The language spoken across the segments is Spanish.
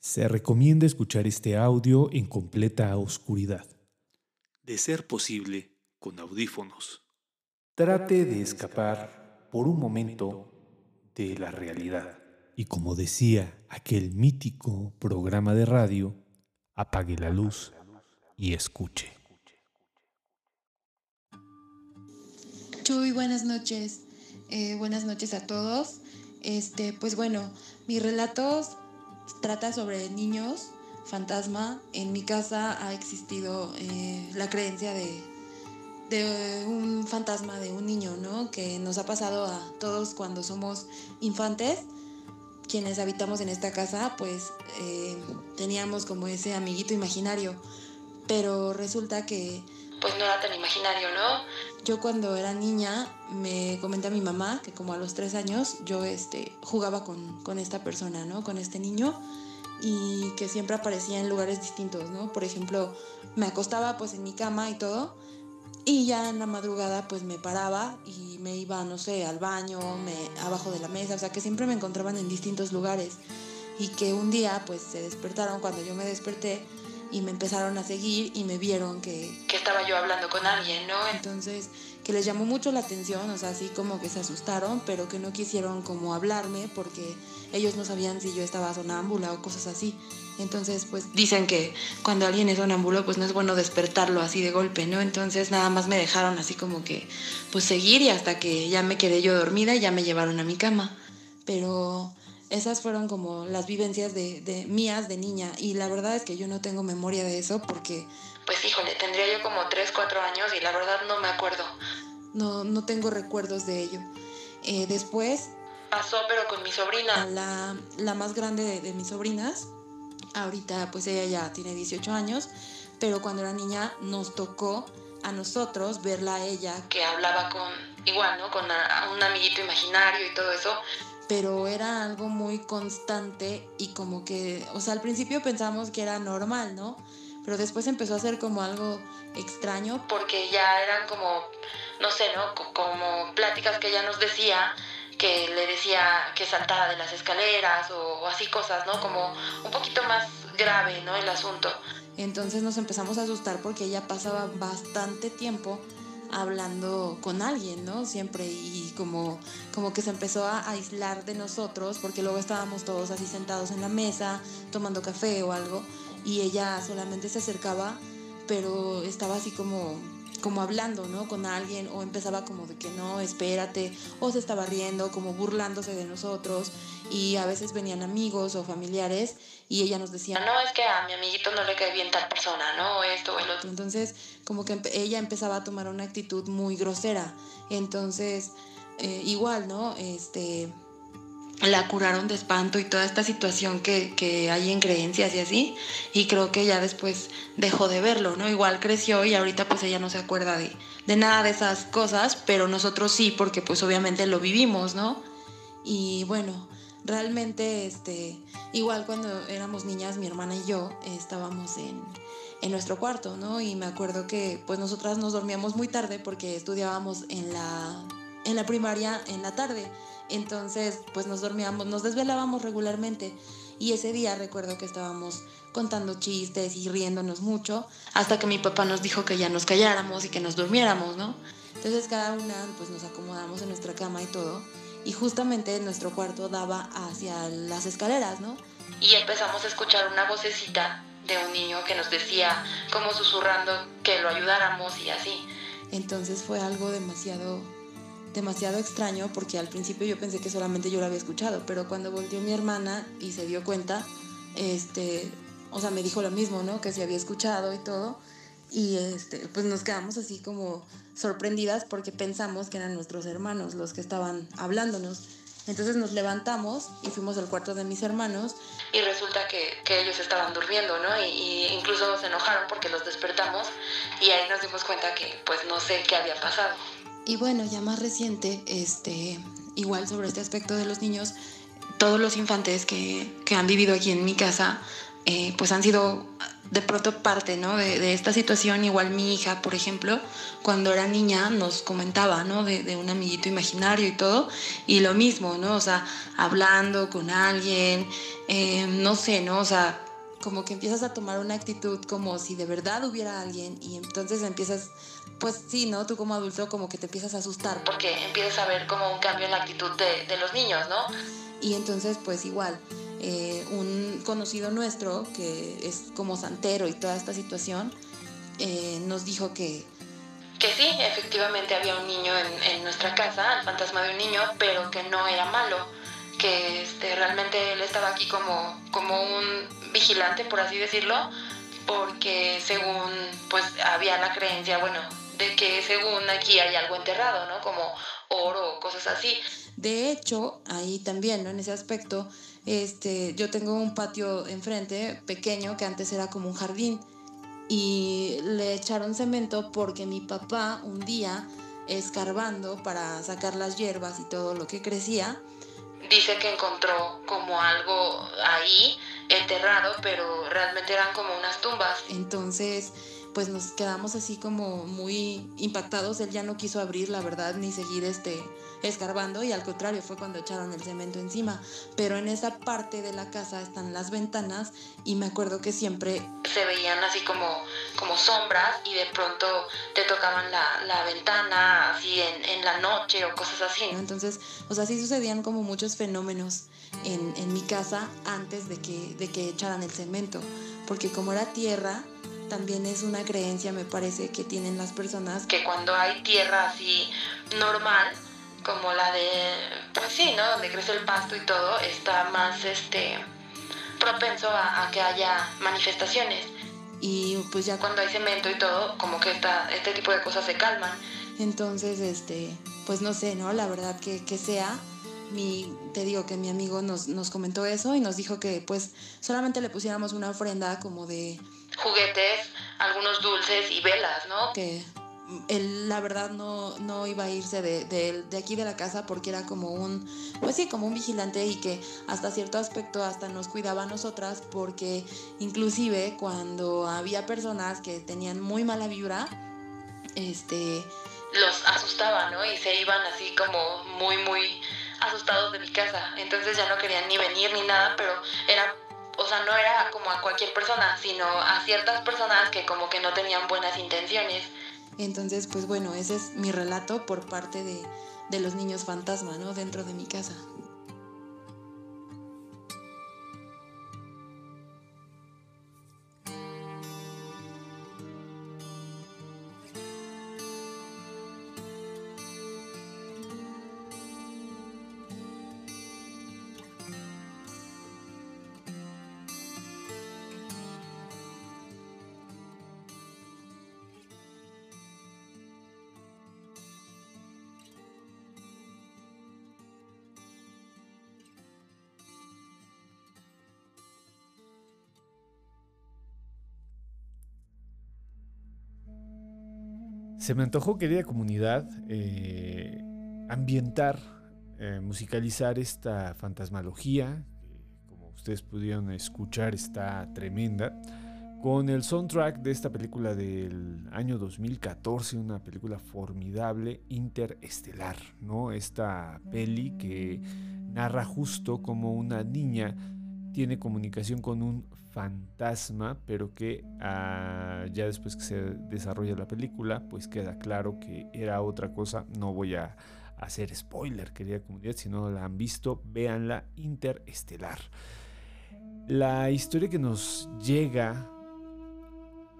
Se recomienda escuchar este audio en completa oscuridad. De ser posible, con audífonos. Trate de escapar por un momento de la realidad. Y como decía aquel mítico programa de radio, apague la luz y escuche. Chuy, buenas noches. Eh, buenas noches a todos. Este, pues bueno, mi relato trata sobre niños, fantasma. En mi casa ha existido eh, la creencia de, de un fantasma de un niño, ¿no? Que nos ha pasado a todos cuando somos infantes. Quienes habitamos en esta casa, pues eh, teníamos como ese amiguito imaginario. Pero resulta que pues no era tan imaginario, ¿no? Yo cuando era niña me comenté a mi mamá que como a los tres años yo este, jugaba con, con esta persona, ¿no? Con este niño y que siempre aparecía en lugares distintos, ¿no? Por ejemplo, me acostaba pues en mi cama y todo y ya en la madrugada pues me paraba y me iba, no sé, al baño, me, abajo de la mesa, o sea que siempre me encontraban en distintos lugares y que un día pues se despertaron cuando yo me desperté y me empezaron a seguir y me vieron que, que estaba yo hablando con alguien, ¿no? Entonces, que les llamó mucho la atención, o sea, así como que se asustaron, pero que no quisieron como hablarme porque ellos no sabían si yo estaba sonámbula o cosas así. Entonces, pues dicen que cuando alguien es sonámbulo, pues no es bueno despertarlo así de golpe, ¿no? Entonces nada más me dejaron así como que, pues seguir y hasta que ya me quedé yo dormida y ya me llevaron a mi cama. Pero esas fueron como las vivencias de, de, mías de niña y la verdad es que yo no tengo memoria de eso porque pues híjole, tendría yo como 3, 4 años y la verdad no me acuerdo. No, no tengo recuerdos de ello. Eh, después pasó pero con mi sobrina. La, la más grande de, de mis sobrinas, ahorita pues ella ya tiene 18 años, pero cuando era niña nos tocó a nosotros verla a ella que hablaba con igual, ¿no? Con un amiguito imaginario y todo eso pero era algo muy constante y como que, o sea, al principio pensamos que era normal, ¿no? Pero después empezó a ser como algo extraño porque ya eran como, no sé, ¿no? Como pláticas que ella nos decía que le decía que saltara de las escaleras o, así cosas, ¿no? Como un poquito más grave, ¿no? El asunto. Entonces nos empezamos a asustar porque ella pasaba bastante tiempo hablando con alguien, ¿no? Siempre y como, como que se empezó a aislar de nosotros porque luego estábamos todos así sentados en la mesa tomando café o algo y ella solamente se acercaba pero estaba así como como hablando, ¿no? Con alguien o empezaba como de que no, espérate, o se estaba riendo, como burlándose de nosotros y a veces venían amigos o familiares y ella nos decía, no, es que a mi amiguito no le cae bien tal persona, ¿no? Esto o el otro. Entonces, como que ella empezaba a tomar una actitud muy grosera. Entonces, eh, igual, ¿no? Este la curaron de espanto y toda esta situación que, que, hay en creencias y así. Y creo que ya después dejó de verlo, ¿no? Igual creció y ahorita pues ella no se acuerda de, de nada de esas cosas, pero nosotros sí, porque pues obviamente lo vivimos, ¿no? Y bueno, realmente, este, igual cuando éramos niñas, mi hermana y yo estábamos en, en nuestro cuarto, ¿no? Y me acuerdo que pues nosotras nos dormíamos muy tarde porque estudiábamos en la, en la primaria en la tarde. Entonces, pues nos dormíamos, nos desvelábamos regularmente. Y ese día recuerdo que estábamos contando chistes y riéndonos mucho, hasta que mi papá nos dijo que ya nos calláramos y que nos durmiéramos, ¿no? Entonces cada una pues nos acomodamos en nuestra cama y todo, y justamente nuestro cuarto daba hacia las escaleras, ¿no? Y empezamos a escuchar una vocecita de un niño que nos decía, como susurrando, que lo ayudáramos y así. Entonces fue algo demasiado demasiado extraño porque al principio yo pensé que solamente yo lo había escuchado, pero cuando volvió mi hermana y se dio cuenta, este, o sea, me dijo lo mismo, ¿no? Que se había escuchado y todo. Y este, pues nos quedamos así como sorprendidas porque pensamos que eran nuestros hermanos los que estaban hablándonos. Entonces nos levantamos y fuimos al cuarto de mis hermanos y resulta que, que ellos estaban durmiendo, ¿no? Y, y, incluso se enojaron porque los despertamos y ahí nos dimos cuenta que pues no sé qué había pasado. Y bueno, ya más reciente, este, igual sobre este aspecto de los niños, todos los infantes que, que han vivido aquí en mi casa eh, pues han sido de pronto parte, ¿no? De, esta situación, igual mi hija, por ejemplo, cuando era niña nos comentaba, ¿no? De, un amiguito imaginario y todo, y lo mismo, ¿no? O sea, hablando con alguien, eh, no sé, ¿no? O sea, como que empiezas a tomar una actitud como si de verdad hubiera alguien y entonces empiezas, pues sí, ¿no? Tú como adulto como que te empiezas a asustar porque empiezas a ver como un cambio en la actitud de, de los niños, ¿no? Y entonces pues igual, eh, un conocido nuestro que es como santero y toda esta situación, eh, nos dijo que... Que sí, efectivamente había un niño en, en nuestra casa, el fantasma de un niño, pero que no era malo que este, realmente él estaba aquí como, como un vigilante, por así decirlo, porque según pues había la creencia, bueno, de que según aquí hay algo enterrado, ¿no? Como oro o cosas así. De hecho, ahí también, ¿no? En ese aspecto, este, yo tengo un patio enfrente pequeño que antes era como un jardín y le echaron cemento porque mi papá un día escarbando para sacar las hierbas y todo lo que crecía, dice que encontró como algo ahí enterrado, pero realmente eran como unas tumbas. Entonces, pues nos quedamos así como muy impactados. Él ya no quiso abrir, la verdad, ni seguir este escarbando y al contrario fue cuando echaron el cemento encima. Pero en esa parte de la casa están las ventanas y me acuerdo que siempre se veían así como, como sombras y de pronto te tocaban la, la ventana así en, en, la noche o cosas así. Entonces, o sea, sí sucedían como muchos fenómenos en, en mi casa antes de que, de que echaran el cemento. Porque como era tierra, también es una creencia, me parece, que tienen las personas que cuando hay tierra así normal, como la de, pues sí, ¿no? Donde crece el pasto y todo, está más, este, propenso a, que haya manifestaciones. Y pues ya cuando hay cemento y todo, como que esta, este tipo de cosas se calman. Entonces, este, pues no sé, ¿no? La verdad que, que sea. Mi, te digo que mi amigo nos, nos comentó eso y nos dijo que pues solamente le pusiéramos una ofrenda como de juguetes, algunos dulces y velas, ¿no? Que él la verdad no, no iba a irse de, de, aquí de la casa porque era como un, pues sí, como un vigilante y que hasta cierto aspecto hasta nos cuidaba a nosotras porque inclusive cuando había personas que tenían muy mala vibra, este, los asustaba, ¿no? Y se iban así como muy, muy asustados de mi casa. Entonces ya no querían ni venir ni nada, pero era o sea, no era como a cualquier persona, sino a ciertas personas que como que no tenían buenas intenciones. Entonces, pues bueno, ese es mi relato por parte de, de los niños fantasma, ¿no? Dentro de mi casa. Se me antojó, querida comunidad, eh, ambientar, eh, musicalizar esta fantasmalogía, que como ustedes pudieron escuchar está tremenda, con el soundtrack de esta película del año 2014, una película formidable, interestelar, ¿no? Esta peli que narra justo como una niña tiene comunicación con un fantasma, pero que ah, ya después que se desarrolla la película, pues queda claro que era otra cosa. No voy a hacer spoiler, querida comunidad, si no la han visto, véanla interestelar. La historia que nos llega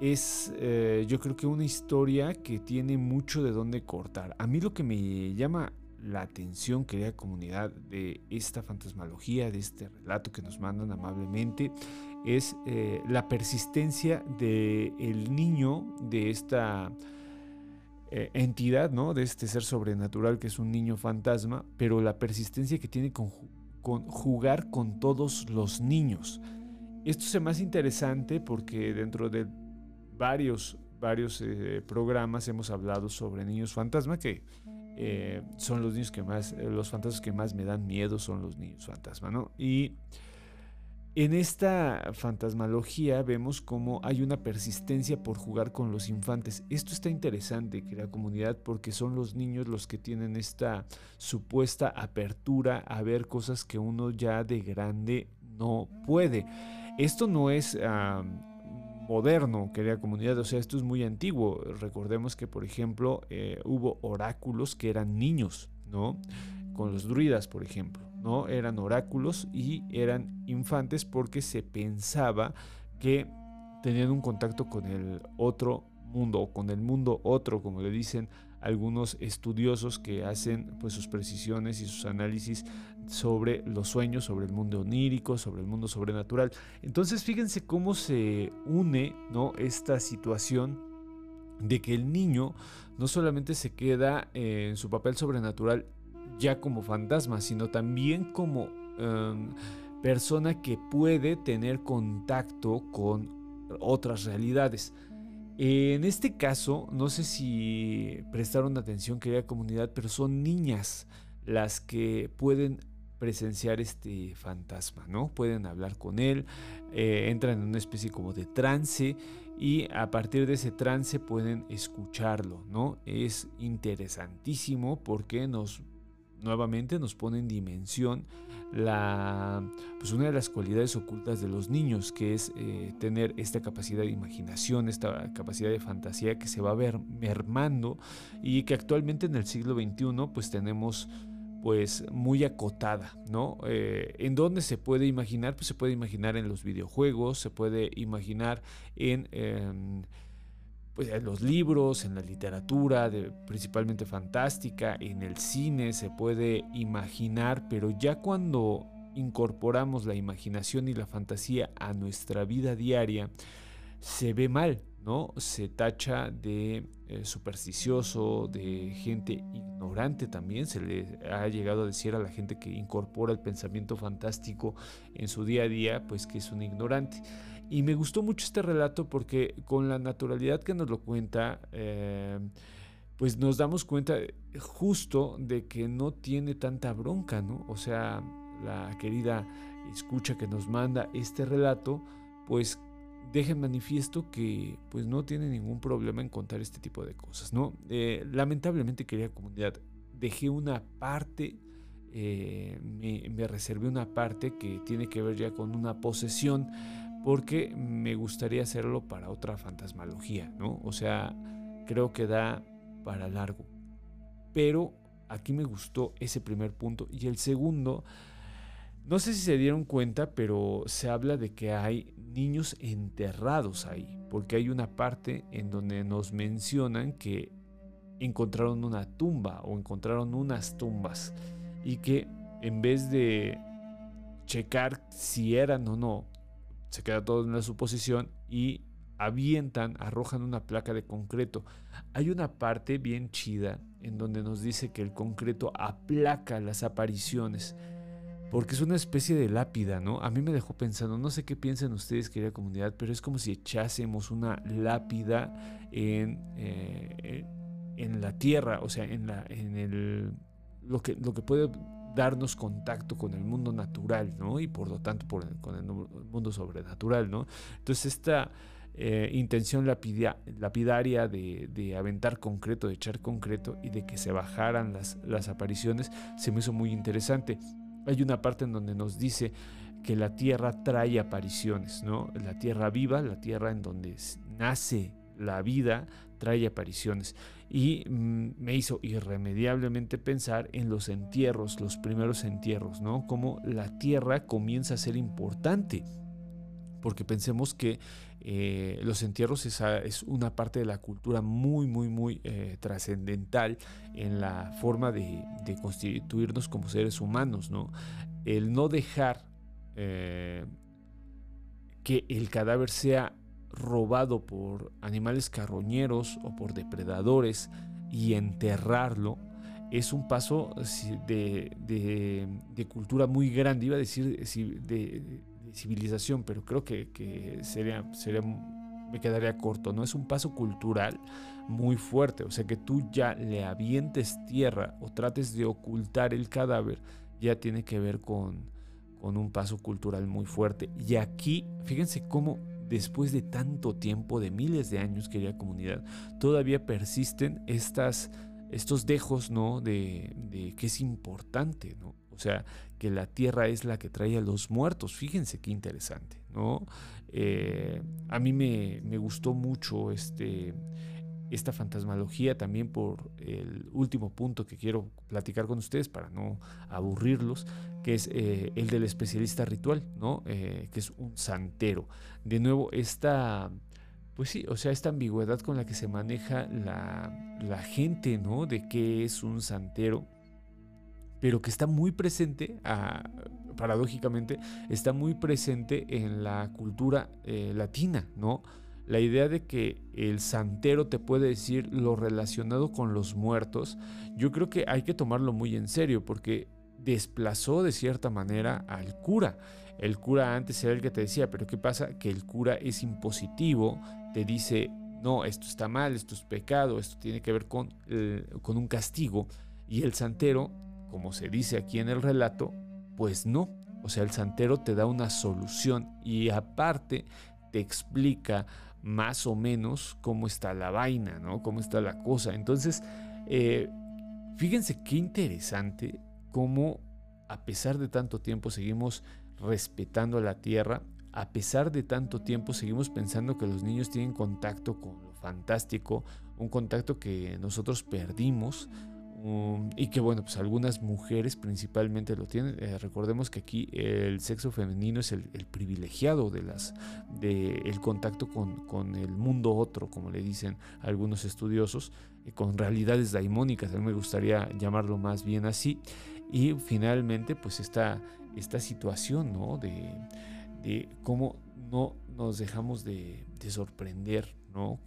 es eh, yo creo que una historia que tiene mucho de dónde cortar. A mí lo que me llama la atención, querida comunidad, de esta fantasmalogía, de este relato que nos mandan amablemente, es eh, la persistencia del el niño, de esta eh, entidad, ¿no? de este ser sobrenatural que es un niño fantasma, pero la persistencia que tiene con, jugar con todos los niños. Esto es más interesante porque dentro de varios, varios eh, programas hemos hablado sobre niños fantasma que son los niños que más, los fantasmas que más me dan miedo son los niños fantasma, ¿no? Y En esta fantasmalogía vemos cómo hay una persistencia por jugar con los infantes. Esto está interesante, que la comunidad, porque son los niños los que tienen esta supuesta apertura a ver cosas que uno ya de grande no puede. Esto no es moderno, querida comunidad, o sea, esto es muy antiguo. Recordemos que, por ejemplo, eh, hubo oráculos que eran niños, ¿no? Con los druidas, por ejemplo. ¿no? Eran oráculos y eran infantes porque se pensaba que tenían un contacto con el otro mundo o con el mundo otro, como le dicen algunos estudiosos que hacen pues sus precisiones y sus análisis sobre los sueños, sobre el mundo onírico, sobre el mundo sobrenatural. Entonces fíjense cómo se une ¿no? esta situación de que el niño no solamente se queda en su papel sobrenatural ya como fantasma, sino también como em, persona que puede tener contacto con otras realidades. En este caso, no sé si prestaron atención, querida comunidad, pero son niñas las que pueden presenciar este fantasma, ¿no? Pueden hablar con él, eh, entran en una especie como de trance y a partir de ese trance pueden escucharlo, ¿no? Es interesantísimo porque nos nuevamente nos pone en dimensión la, pues una de las cualidades ocultas de los niños, que es eh, tener esta capacidad de imaginación, esta capacidad de fantasía que se va a ver mermando y que actualmente en el siglo XXI pues tenemos pues muy acotada, ¿no? Eh, ¿En dónde se puede imaginar? Pues se puede imaginar en los videojuegos, se puede imaginar en... Em, pues, en los libros, en la literatura, principalmente fantástica, en el cine se puede imaginar, pero ya cuando incorporamos la imaginación y la fantasía a nuestra vida diaria, se ve mal, ¿no? Se tacha de eh, supersticioso, de gente ignorante también. Se le ha llegado a decir a la gente que incorpora el pensamiento fantástico en su día a día, pues que es un ignorante. Y me gustó mucho este relato porque con la naturalidad que nos lo cuenta, eh, pues nos damos cuenta justo de que no tiene tanta bronca, ¿no? O sea, la querida escucha que nos manda este relato, pues deja manifiesto que pues no tiene ningún problema en contar este tipo de cosas, ¿no? Eh, lamentablemente, querida comunidad, dejé una parte eh, me, me, reservé una parte que tiene que ver ya con una posesión porque me gustaría hacerlo para otra fantasmalogía, ¿no? O sea, creo que da para largo. Pero aquí me gustó ese primer punto. Y el segundo, no sé si se dieron cuenta, pero se habla de que hay niños enterrados ahí, porque hay una parte en donde nos mencionan que encontraron una tumba o encontraron unas tumbas y que en vez de checar si eran o no se queda todo en la suposición y avientan, arrojan una placa de concreto. Hay una parte bien chida en donde nos dice que el concreto aplaca las apariciones, porque es una especie de lápida, ¿no? A mí me dejó pensando, no sé qué piensan ustedes, querida comunidad, pero es como si echásemos una lápida en, eh, en la tierra, o sea, en, la, en el, lo, que, lo que puede darnos contacto con el mundo natural, ¿no? Y por lo tanto con el mundo sobrenatural, ¿no? Entonces esta eh, intención lapidaria de, aventar concreto, de echar concreto y de que se bajaran las, las apariciones, se me hizo muy interesante. Hay una parte en donde nos dice que la tierra trae apariciones, ¿no? La tierra viva, la tierra en donde nace la vida, trae apariciones y mm, me hizo irremediablemente pensar en los entierros, los primeros entierros, ¿no? Como la tierra comienza a ser importante, porque pensemos que eh, los entierros es, una parte de la cultura muy, muy, muy eh, trascendental en la forma de, constituirnos como seres humanos, ¿no? El no dejar eh, que el cadáver sea robado por animales carroñeros o por depredadores y enterrarlo es un paso de, de, cultura muy grande, iba a decir de, civilización, pero creo que, sería, sería, me quedaría corto, ¿no? Es un paso cultural muy fuerte, o sea que tú ya le avientes tierra o trates de ocultar el cadáver, ya tiene que ver con, con un paso cultural muy fuerte. Y aquí, fíjense cómo después de tanto tiempo, de miles de años, querida comunidad, todavía persisten estas, estos dejos, ¿no? De, de que es importante, ¿no? O sea, que la tierra es la que trae a los muertos. Fíjense qué interesante, ¿no? Eh, a mí me, me, gustó mucho este, esta fantasmalogía también por el último punto que quiero platicar con ustedes para no aburrirlos, que es eh, el del especialista ritual, ¿no? Eh, que es un santero. De nuevo, esta, pues sí, o sea, esta ambigüedad con la que se maneja la, la gente, ¿no? De qué es un santero, pero que está muy presente, ah, paradójicamente, está muy presente en la cultura eh, latina, ¿no? La idea de que el santero te puede decir lo relacionado con los muertos, yo creo que hay que tomarlo muy en serio porque desplazó de cierta manera al cura. El cura antes era el que te decía, pero ¿qué pasa? Que el cura es impositivo, te dice, no, esto está mal, esto es pecado, esto tiene que ver con, con un castigo. Y el santero, como se dice aquí en el relato, pues no. O sea, el santero te da una solución y aparte te explica más o menos cómo está la vaina, ¿no? Cómo está la cosa. Entonces, eh, fíjense qué interesante cómo a pesar de tanto tiempo seguimos respetando la tierra, a pesar de tanto tiempo seguimos pensando que los niños tienen contacto con lo fantástico, un contacto que nosotros perdimos um, y que bueno, pues algunas mujeres principalmente lo tienen. Eh, recordemos que aquí el sexo femenino es el, privilegiado de las, de el contacto con, con, el mundo otro, como le dicen algunos estudiosos, eh, con realidades daimónicas, a mí me gustaría llamarlo más bien así. Y finalmente, pues esta, esta situación, ¿no? De, de cómo no nos dejamos de, sorprender, ¿no?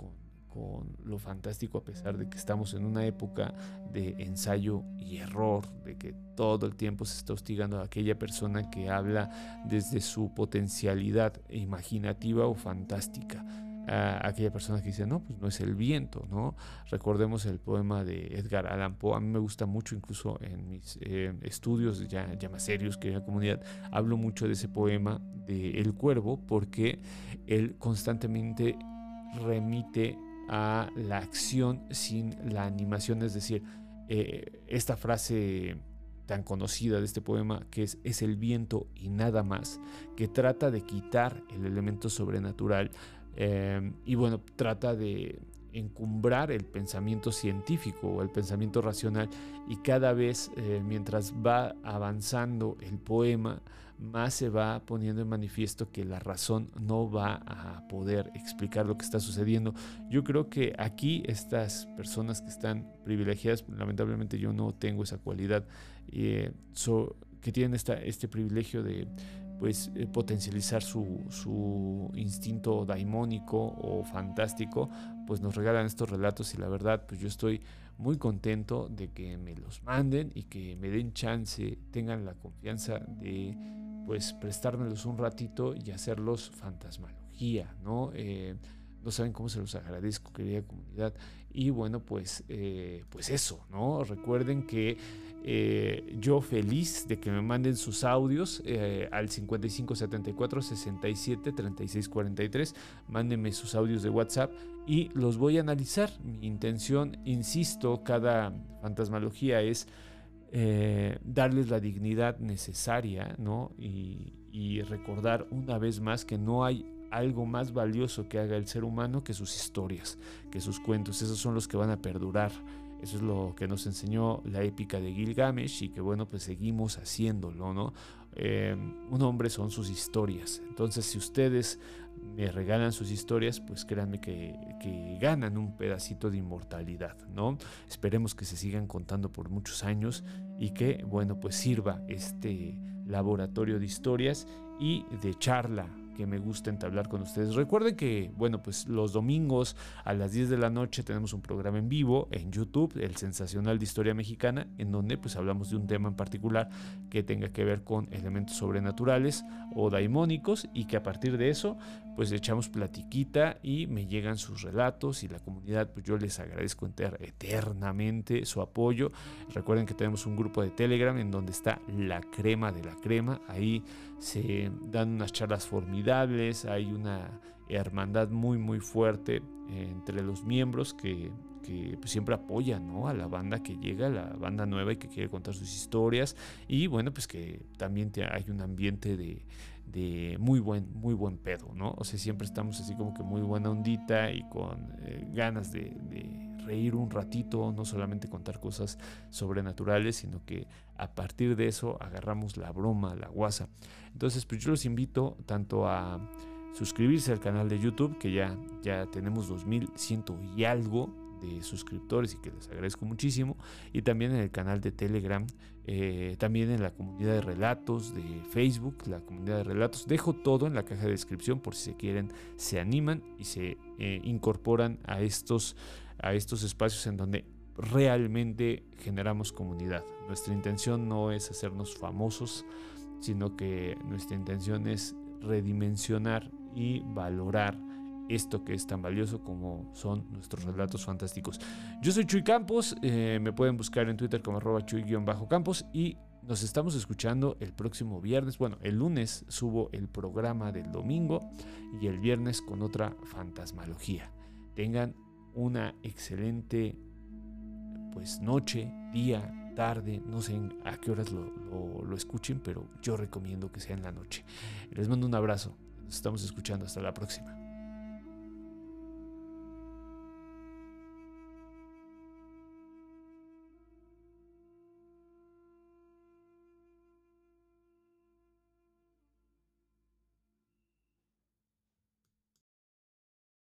Lo fantástico a pesar de que estamos en una época de ensayo y error, de que todo el tiempo se está hostigando a aquella persona que habla desde su potencialidad imaginativa o fantástica a aquella persona que dice, no, pues no es el viento, ¿no? Recordemos el poema de Edgar Allan Poe, a mí me gusta mucho, incluso en mis eh, estudios ya, ya, más serios que en la comunidad, hablo mucho de ese poema de El Cuervo, porque él constantemente remite a la acción sin la animación, es decir, eh, esta frase tan conocida de este poema que es, el viento y nada más, que trata de quitar el elemento sobrenatural. Em, y bueno, trata de encumbrar el pensamiento científico o el pensamiento racional y cada vez eh, mientras va avanzando el poema, más se va poniendo en manifiesto que la razón no va a poder explicar lo que está sucediendo. Yo creo que aquí estas personas que están privilegiadas, lamentablemente yo no tengo esa cualidad, eh, que tienen esta, este privilegio de pues eh, potencializar su, instinto daimónico o fantástico, pues nos regalan estos relatos y la verdad pues yo estoy muy contento de que me los manden y que me den chance, tengan la confianza de pues prestármelos un ratito y hacerlos fantasmalogía, ¿no? Eh, no saben cómo se los agradezco, querida comunidad. Y bueno, pues, eh, pues eso, ¿no? Recuerden que eh, yo feliz de que me manden sus audios eh, al 5574 67 36 43. Mándenme sus audios de WhatsApp y los voy a analizar. Mi intención, insisto, cada fantasmalogía es darles la dignidad necesaria ¿no? y recordar una vez más que no hay algo más valioso que haga el ser humano que sus historias, que sus cuentos. Esos son los que van a perdurar. Eso es lo que nos enseñó la épica de Gilgamesh y que bueno, pues seguimos haciéndolo, ¿no? Eh, un hombre son sus historias. Entonces, si ustedes me regalan sus historias, pues créanme que, que, ganan un pedacito de inmortalidad, ¿no? Esperemos que se sigan contando por muchos años y que, bueno, pues sirva este laboratorio de historias y de charla que me gusta entablar con ustedes. Recuerden que, bueno, pues los domingos a las 10 de la noche tenemos un programa en vivo en YouTube, el Sensacional de Historia Mexicana, en donde pues hablamos de un tema en particular que tenga que ver con elementos sobrenaturales o daimónicos y que a partir de eso pues echamos platiquita y me llegan sus relatos y la comunidad, pues yo les agradezco eternamente su apoyo. Recuerden que tenemos un grupo de Telegram en donde está la crema de la crema, ahí se dan unas charlas formidables, hay una hermandad muy muy fuerte entre los miembros que, pues, siempre apoyan a la banda que llega, la banda nueva y que quiere contar sus historias y bueno pues que también hay un ambiente de, de muy buen, muy buen pedo, ¿no? O sea, siempre estamos así como que muy buena ondita y con eh, ganas de, reír un ratito, no solamente contar cosas sobrenaturales, sino que a partir de eso agarramos la broma, la guasa. Entonces, pues yo los invito tanto a suscribirse al canal de YouTube, que ya, ya tenemos 2100 y algo de suscriptores y que les agradezco muchísimo, y también en el canal de Telegram eh, también en la comunidad de relatos de Facebook, la comunidad de relatos. Dejo todo en la caja de descripción por si se quieren, se animan y se eh, incorporan a estos, a estos espacios en donde realmente generamos comunidad. Nuestra intención no es hacernos famosos, sino que nuestra intención es redimensionar y valorar esto que es tan valioso como son nuestros relatos fantásticos. Yo soy Chuy Campos, eh, me pueden buscar en Twitter como arroba chuy-campos y nos estamos escuchando el próximo viernes. Bueno, el lunes subo el programa del domingo y el viernes con otra fantasmalogía. Tengan una excelente pues noche, día, tarde, no sé a qué horas lo, lo escuchen, pero yo recomiendo que sea en la noche. Les mando un abrazo, nos estamos escuchando, hasta la próxima.